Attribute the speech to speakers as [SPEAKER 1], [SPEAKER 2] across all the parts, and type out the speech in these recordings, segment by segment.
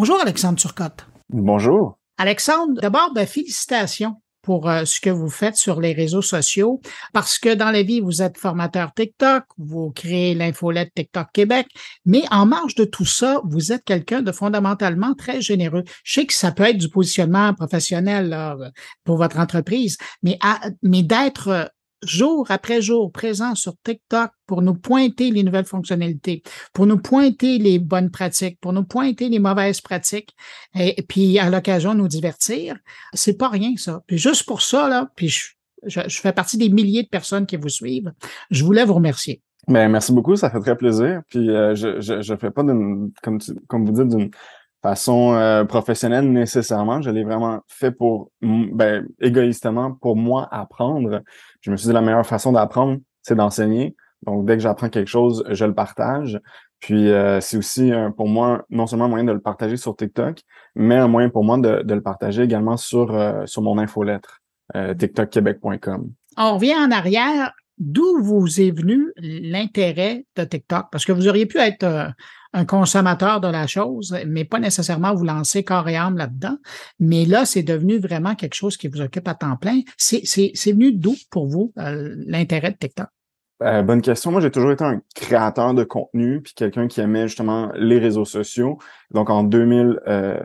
[SPEAKER 1] Bonjour Alexandre Turcotte.
[SPEAKER 2] Bonjour.
[SPEAKER 1] Alexandre, d'abord, ben, félicitations pour euh, ce que vous faites sur les réseaux sociaux, parce que dans la vie, vous êtes formateur TikTok, vous créez l'infolette TikTok Québec, mais en marge de tout ça, vous êtes quelqu'un de fondamentalement très généreux. Je sais que ça peut être du positionnement professionnel pour votre entreprise, mais, mais d'être jour après jour présent sur TikTok pour nous pointer les nouvelles fonctionnalités, pour nous pointer les bonnes pratiques, pour nous pointer les mauvaises pratiques, et, puis à l'occasion nous divertir, c'est pas rien ça. Puis juste pour ça là, puis je, je, fais partie des milliers de personnes qui vous suivent. Je voulais vous remercier.
[SPEAKER 2] Ben, merci beaucoup, ça fait très plaisir. Puis euh, je, je, je fais pas d'une comme comme vous dites d'une façon euh, professionnelle nécessairement. Je l'ai vraiment fait pour, ben, égoïstement, pour moi apprendre. Je me suis dit la meilleure façon d'apprendre, c'est d'enseigner. Donc, dès que j'apprends quelque chose, je le partage. Puis, euh, c'est aussi pour moi non seulement un moyen de le partager sur TikTok, mais un moyen pour moi de, de le partager également sur, euh, sur mon infolettre, tiktokquebec.com.
[SPEAKER 1] On revient en arrière. D'où vous est venu l'intérêt de TikTok? Parce que vous auriez pu être un consommateur de la chose, mais pas nécessairement vous lancer corps et âme là-dedans. Mais là, c'est devenu vraiment quelque chose qui vous occupe à temps plein. C'est venu d'où pour vous euh, l'intérêt de TikTok?
[SPEAKER 2] Euh, bonne question. Moi, j'ai toujours été un créateur de contenu, puis quelqu'un qui aimait justement les réseaux sociaux. Donc, en 2000,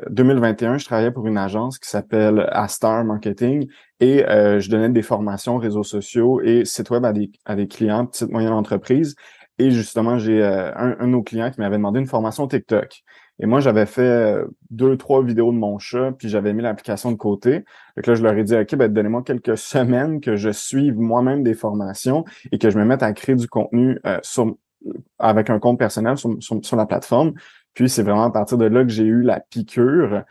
[SPEAKER 2] 2021, euh, je travaillais pour une agence qui s'appelle Astar Marketing et je donnais des formations réseaux sociaux et sites web à des, à des clients, petites moyennes entreprises. Et justement, j'ai euh, un, un, de nos clients qui m'avait demandé une formation TikTok. Et moi, j'avais fait euh, deux, trois vidéos de mon chat, puis j'avais mis l'application de côté. Donc là, je leur ai dit, OK, ben, donnez-moi quelques semaines que je suive moi-même des formations et que je me mette à créer du contenu euh, avec un compte personnel sur, sur, la plateforme. Puis c'est vraiment à partir de là que j'ai eu la piqûre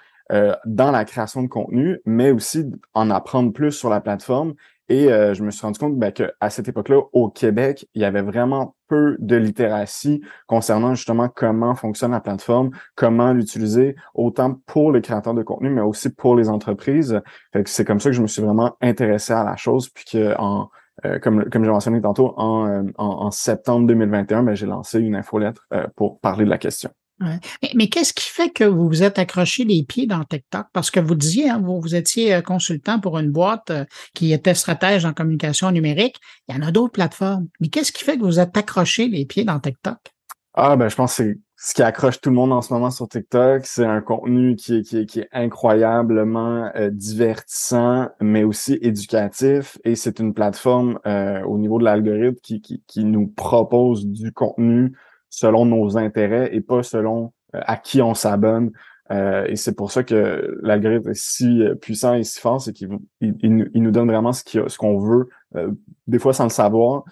[SPEAKER 2] dans la création de contenu, mais aussi en apprendre plus sur la plateforme et euh, je me suis rendu compte ben, qu'à cette époque-là, au Québec, il y avait vraiment peu de littératie concernant justement comment fonctionne la plateforme, comment l'utiliser, autant pour les créateurs de contenu, mais aussi pour les entreprises. c'est comme ça que je me suis vraiment intéressé à la chose, puis que en euh, comme, comme j'ai mentionné tantôt, en, euh, en, septembre 2021, ben, j'ai lancé une infolettre pour parler de la question.
[SPEAKER 1] Mais, qu'est-ce qui fait que vous vous êtes accroché les pieds dans TikTok? Parce que vous disiez, hein, vous, vous, étiez euh, consultant pour une boîte euh, qui était stratège en communication numérique. Il y en a d'autres plateformes. Mais qu'est-ce qui fait que vous êtes accroché les pieds dans TikTok?
[SPEAKER 2] Ah, ben, je pense que c'est ce qui accroche tout le monde en ce moment sur TikTok. C'est un contenu qui est, incroyablement euh, divertissant, mais aussi éducatif. Et c'est une plateforme au niveau de l'algorithme qui nous propose du contenu selon nos intérêts et pas selon euh, à qui on s'abonne. Euh, et c'est pour ça que l'algorithme est si euh, puissant et si fort, c'est qu'il il, nous donne vraiment ce qu'on veut, des fois sans le savoir,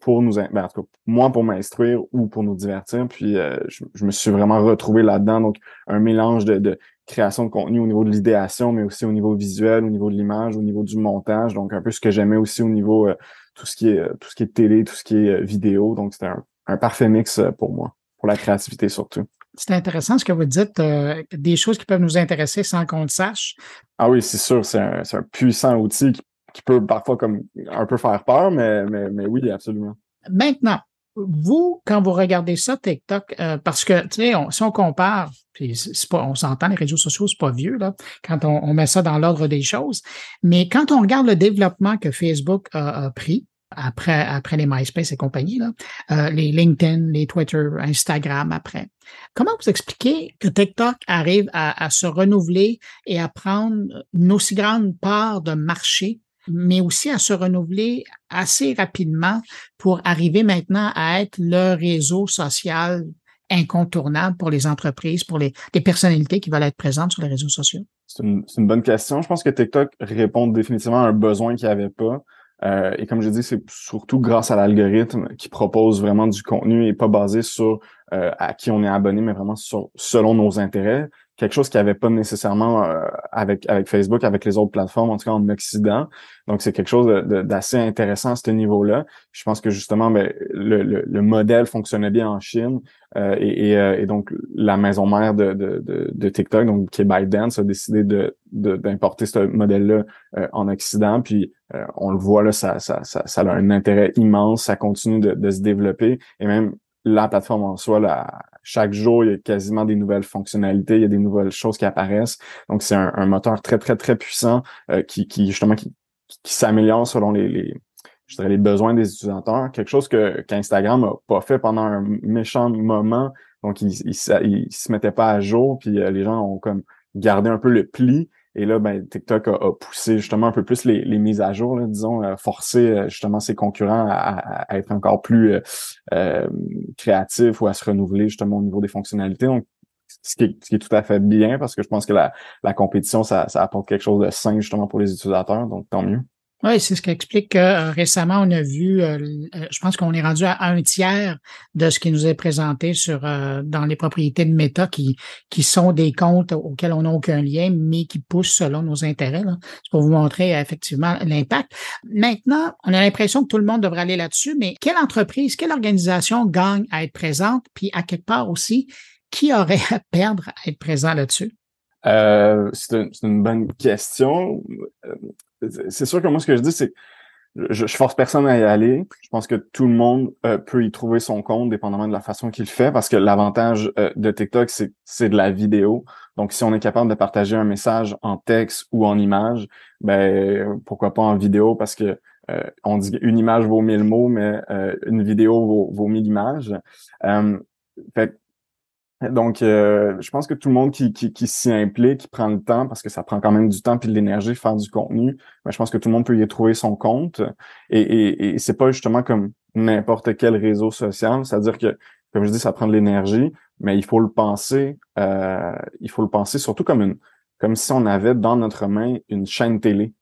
[SPEAKER 2] pour nous, ben, en tout cas, moi pour m'instruire ou pour nous divertir. Puis je, me suis vraiment retrouvé là-dedans. Donc un mélange de, de, création de contenu au niveau de l'idéation, mais aussi au niveau visuel, au niveau de l'image, au niveau du montage. Donc un peu ce que j'aimais aussi au niveau tout ce qui est tout ce qui est télé, tout ce qui est vidéo. Donc c'était un, un parfait mix euh, pour moi, pour la créativité surtout.
[SPEAKER 1] C'est intéressant ce que vous dites, euh, des choses qui peuvent nous intéresser sans qu'on le sache.
[SPEAKER 2] Ah oui, c'est sûr, c'est un, un, puissant outil qui, peut parfois comme un peu faire peur, mais, mais, mais oui, absolument.
[SPEAKER 1] Maintenant, vous, quand vous regardez ça, TikTok, euh, parce que, tu sais, si on compare, puis c'est pas, on s'entend, les réseaux sociaux, c'est pas vieux, là, quand on, on met ça dans l'ordre des choses, mais quand on regarde le développement que Facebook a, a pris, après, après les MySpace et compagnie, là, euh, les LinkedIn, les Twitter, Instagram après. Comment vous expliquez que TikTok arrive à, à, se renouveler et à prendre une aussi grande part de marché, mais aussi à se renouveler assez rapidement pour arriver maintenant à être le réseau social incontournable pour les entreprises, pour les, les personnalités qui veulent être présentes sur les réseaux sociaux?
[SPEAKER 2] C'est une, une, bonne question. Je pense que TikTok répond définitivement à un besoin qu'il n'y avait pas. Euh, et comme je dis, c'est surtout grâce à l'algorithme qui propose vraiment du contenu et pas basé sur euh, à qui on est abonné, mais vraiment sur, selon nos intérêts. Quelque chose qui avait pas nécessairement euh, avec avec Facebook, avec les autres plateformes, en tout cas en Occident. Donc c'est quelque chose d'assez intéressant à ce niveau-là. Je pense que justement, ben, le, le, le, modèle fonctionnait bien en Chine euh, et, et, et, donc la maison mère de, de, de, TikTok, donc qui est ByteDance, a décidé de d'importer ce modèle-là en Occident. Puis on le voit là, ça, ça, ça, ça a un intérêt immense, ça continue de, se développer et même la plateforme en soi, chaque jour, il y a quasiment des nouvelles fonctionnalités, il y a des nouvelles choses qui apparaissent. Donc, c'est un, moteur très, très, très puissant euh, qui, qui, justement, qui, s'améliore selon les, je dirais, les besoins des utilisateurs. Quelque chose que qu'Instagram a pas fait pendant un méchant moment. Donc, il, il, se mettait pas à jour, puis euh, les gens ont comme gardé un peu le pli. Et là, ben, TikTok a, poussé justement un peu plus les, mises à jour, disons, euh, forcer euh, justement ses concurrents à, être encore plus euh, créatifs ou à se renouveler justement au niveau des fonctionnalités. Donc, ce qui, est, ce qui est tout à fait bien parce que je pense que la, la compétition, ça, ça apporte quelque chose de sain justement pour les utilisateurs, donc tant mieux.
[SPEAKER 1] Oui, c'est ce qui explique que euh, récemment, on a vu, euh, euh, je pense qu'on est rendu à un tiers de ce qui nous est présenté sur dans les propriétés de Meta qui, qui sont des comptes auxquels on n'a aucun lien, mais qui poussent selon nos intérêts. C'est pour vous montrer effectivement l'impact. Maintenant, on a l'impression que tout le monde devrait aller là-dessus, mais quelle entreprise, quelle organisation gagne à être présente, puis à quelque part aussi, qui aurait à perdre à être présent là-dessus?
[SPEAKER 2] Euh, c'est une, bonne question c'est sûr que moi, ce que je dis, c'est je, je, force personne à y aller. Je pense que tout le monde euh, peut y trouver son compte, dépendamment de la façon qu'il fait, parce que l'avantage euh, de TikTok, c'est, de la vidéo. Donc, si on est capable de partager un message en texte ou en image, ben pourquoi pas en vidéo, parce que euh, on dit une image vaut mille mots, mais une vidéo vaut, vaut mille images. Donc, euh, je pense que tout le monde qui, qui, qui s'y implique, qui prend le temps, parce que ça prend quand même du temps et de l'énergie faire du contenu, ben, je pense que tout le monde peut y trouver son compte. Et, et, et c'est pas justement comme n'importe quel réseau social, c'est-à-dire que, comme je dis, ça prend de l'énergie, mais il faut le penser, euh, il faut le penser surtout comme une, comme si on avait dans notre main une chaîne télé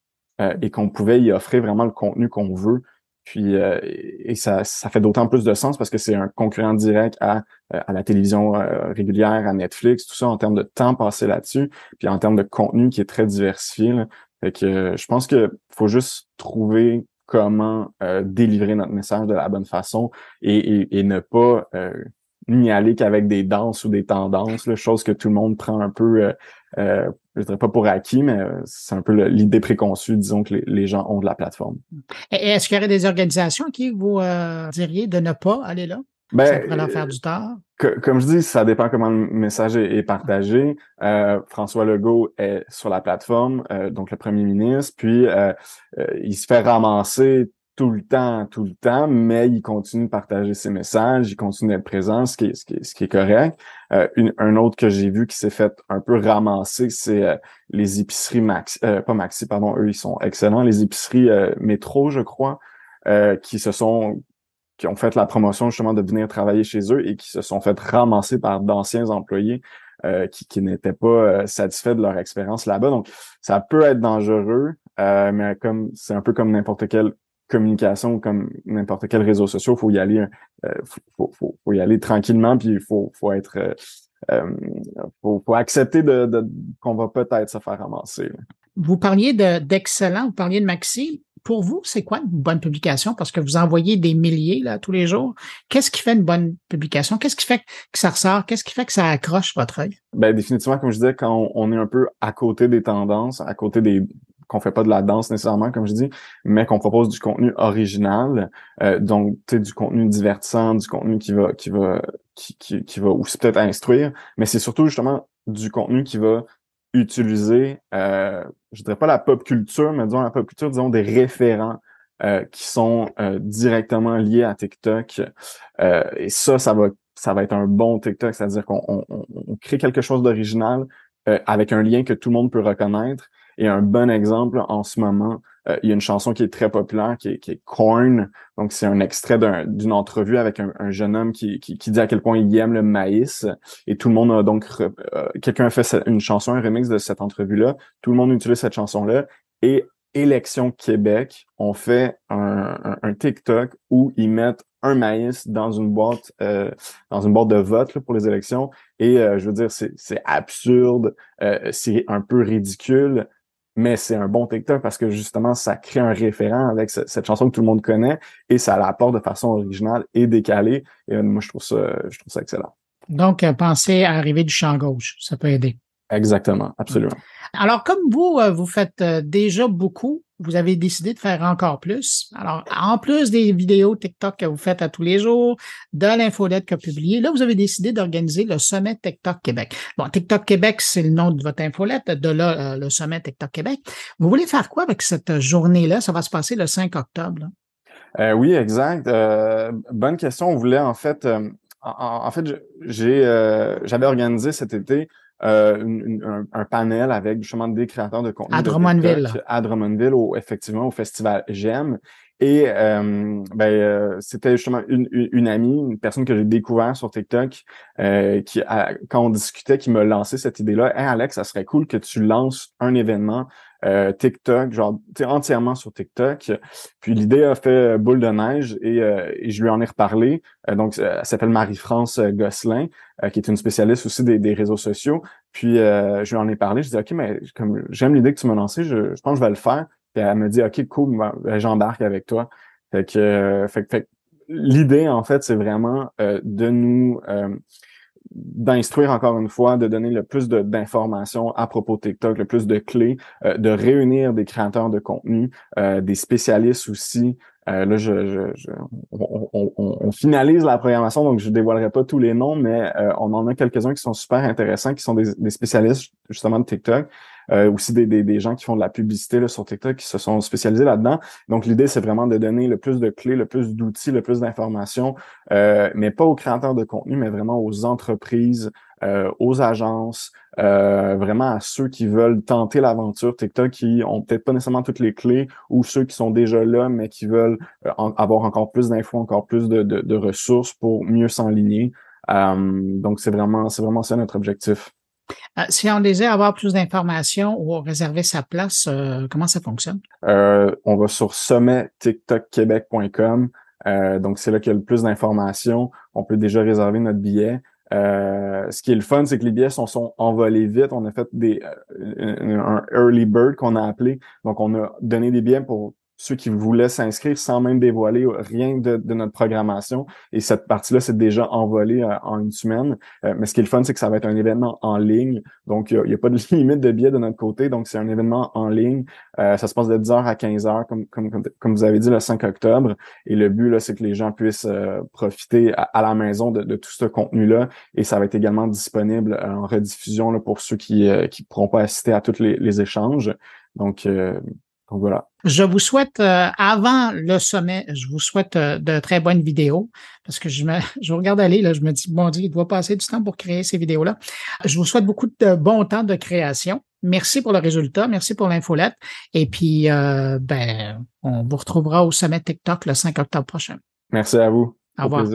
[SPEAKER 2] euh, et qu'on pouvait y offrir vraiment le contenu qu'on veut puis euh, et ça, ça fait d'autant plus de sens parce que c'est un concurrent direct à, euh, à la télévision euh, régulière, à Netflix, tout ça en termes de temps passé là-dessus, puis en termes de contenu qui est très diversifié. Là. Fait que je pense que faut juste trouver comment délivrer notre message de la bonne façon et, et, et ne pas n'y aller qu'avec des danses ou des tendances, là, chose que tout le monde prend un peu euh, je dirais pas pour acquis, mais euh, c'est un peu l'idée préconçue, disons, que les, gens ont de la plateforme.
[SPEAKER 1] Et est-ce qu'il y aurait des organisations qui vous euh, diriez de ne pas aller là?
[SPEAKER 2] Ben,
[SPEAKER 1] ça pourrait leur faire du tort?
[SPEAKER 2] comme je dis, ça dépend comment le message est, partagé. Euh, François Legault est sur la plateforme, donc le premier ministre, puis il se fait ramasser tout le temps, tout le temps, mais il continue de partager ses messages, il continue d'être présent, ce qui est, ce qui est, ce qui est correct. Euh, un autre que j'ai vu qui s'est fait un peu ramasser, c'est euh, les épiceries Maxi, euh, pas Maxi, pardon, eux ils sont excellents, les épiceries métro, je crois, qui se sont qui ont fait la promotion justement de venir travailler chez eux et qui se sont fait ramasser par d'anciens employés qui, qui n'étaient pas satisfaits de leur expérience là-bas. Donc, ça peut être dangereux, mais comme c'est un peu comme n'importe quel communication comme n'importe quel réseau social, faut y aller, euh, faut, faut, faut, y aller tranquillement, puis il faut, faut être, euh, euh faut, faut, accepter de, de qu'on va peut-être se faire ramasser.
[SPEAKER 1] Vous parliez d'excellent, vous parliez de Maxi. Pour vous, c'est quoi une bonne publication? Parce que vous envoyez des milliers là tous les jours. Qu'est-ce qui fait une bonne publication? Qu'est-ce qui fait que ça ressort? Qu'est-ce qui fait que ça accroche votre œil?
[SPEAKER 2] Ben définitivement, comme je disais, quand on est un peu à côté des tendances, à côté des, qu'on fait pas de la danse nécessairement, comme je dis, mais qu'on propose du contenu original, euh, donc du contenu divertissant, du contenu qui va qui va qui, qui, qui va aussi peut-être instruire, mais c'est surtout justement du contenu qui va utiliser, euh, je dirais pas la pop culture, mais disons la pop culture, disons des référents euh, qui sont euh, directement liés à TikTok. Euh, et ça, ça va ça va être un bon TikTok, c'est-à-dire qu'on on, on crée quelque chose d'original avec un lien que tout le monde peut reconnaître et un bon exemple en ce moment, euh, il y a une chanson qui est très populaire, qui est, qui est Corn. Donc, c'est un extrait d'une entrevue avec un, jeune homme qui, qui, dit à quel point il aime le maïs. Et tout le monde a donc... Euh, quelqu'un a fait une chanson, un remix de cette entrevue-là. Tout le monde utilise cette chanson-là. Et Élection Québec ont fait un, TikTok où ils mettent un maïs dans une boîte euh, dans une boîte de vote pour les élections et je veux dire c'est absurde c'est un peu ridicule mais c'est un bon TikTok parce que justement, ça crée un référent avec cette chanson que tout le monde connaît et ça l'apporte de façon originale et décalée. Et euh, moi, je trouve ça, je trouve ça excellent.
[SPEAKER 1] Donc, euh, pensez à arriver du champ gauche, ça peut aider.
[SPEAKER 2] Exactement, absolument.
[SPEAKER 1] Alors, comme vous, euh, vous faites déjà beaucoup vous avez décidé de faire encore plus. Alors, en plus des vidéos TikTok que vous faites à tous les jours, de l'infolette que vous publiez, là, vous avez décidé d'organiser le sommet TikTok Québec. Bon, TikTok Québec, c'est le nom de votre infolette, de là, euh, le sommet TikTok Québec. Vous voulez faire quoi avec cette journée-là? Ça va se passer le 5 octobre.
[SPEAKER 2] Euh, oui, exact. Euh, bonne question. On voulait, en fait, en, fait, j'ai, j'avais organisé cet été euh, un, panel avec justement des créateurs de contenu.
[SPEAKER 1] À Drummondville.
[SPEAKER 2] à Drummondville, au, effectivement, au festival J'aime. Et euh, ben, euh, c'était justement une, une, amie, une personne que j'ai découvert sur TikTok, qui, quand on discutait, qui me lançait cette idée-là. Hey Alex, ça serait cool que tu lances un événement euh, TikTok, genre entièrement sur TikTok. Puis l'idée a fait boule de neige et, euh, je lui en ai reparlé. Euh, donc, elle s'appelle Marie-France Gosselin, qui est une spécialiste aussi des, réseaux sociaux. Puis je lui en ai parlé. Je dis OK, mais comme j'aime l'idée que tu m'as lancée, je, je, pense que je vais le faire. Puis elle me dit OK, cool, ben, j'embarque avec toi. Fait que, fait, fait l'idée en fait, c'est vraiment de nous d'instruire encore une fois, de donner le plus d'informations à propos de TikTok, le plus de clés, euh, de réunir des créateurs de contenu, euh, des spécialistes aussi. Euh, là, je, je, on, finalise la programmation, donc je dévoilerai pas tous les noms, mais on en a quelques-uns qui sont super intéressants, qui sont des, des spécialistes justement de TikTok. Euh, aussi des, des, des, gens qui font de la publicité là, sur TikTok qui se sont spécialisés là-dedans. Donc, l'idée, c'est vraiment de donner le plus de clés, le plus d'outils, le plus d'informations, euh, mais pas aux créateurs de contenu, mais vraiment aux entreprises, euh, aux agences, euh, vraiment à ceux qui veulent tenter l'aventure TikTok, qui ont peut-être pas nécessairement toutes les clés, ou ceux qui sont déjà là, mais qui veulent avoir encore plus d'infos, encore plus de, de, de, ressources pour mieux s'enligner. donc, c'est vraiment, c'est vraiment ça notre objectif.
[SPEAKER 1] Euh, si on désire avoir plus d'informations ou réserver sa place, euh, comment ça fonctionne?
[SPEAKER 2] Euh, on va sur sommettiktokquebec.com. donc, c'est là qu'il y a le plus d'informations. On peut déjà réserver notre billet. ce qui est le fun, c'est que les billets sont, sont envolés vite. On a fait des un early bird qu'on a appelé. Donc, on a donné des billets pour ceux qui voulaient s'inscrire sans même dévoiler rien de, notre programmation. Et cette partie-là, c'est déjà envolé euh, en une semaine. Euh, mais ce qui est le fun, c'est que ça va être un événement en ligne. Donc, il n'y a, pas de limite de billets de notre côté. Donc, c'est un événement en ligne. Euh, ça se passe de 10h à 15h, comme, comme, comme, vous avez dit, le 5 octobre. Et le but, là, c'est que les gens puissent profiter à, la maison de, tout ce contenu-là. Et ça va être également disponible en rediffusion là, pour ceux qui ne pourront pas assister à tous les, les échanges. Donc, donc voilà.
[SPEAKER 1] Je vous souhaite, euh, avant le sommet, je vous souhaite euh, de très bonnes vidéos parce que je me, je regarde aller, là, je me dis, bon Dieu, il doit passer du temps pour créer ces vidéos-là. Je vous souhaite beaucoup de bon temps de création. Merci pour le résultat, merci pour l'infolette. Et puis, euh, ben, on vous retrouvera au sommet TikTok le 5 octobre prochain.
[SPEAKER 2] Merci à vous.
[SPEAKER 1] Au revoir.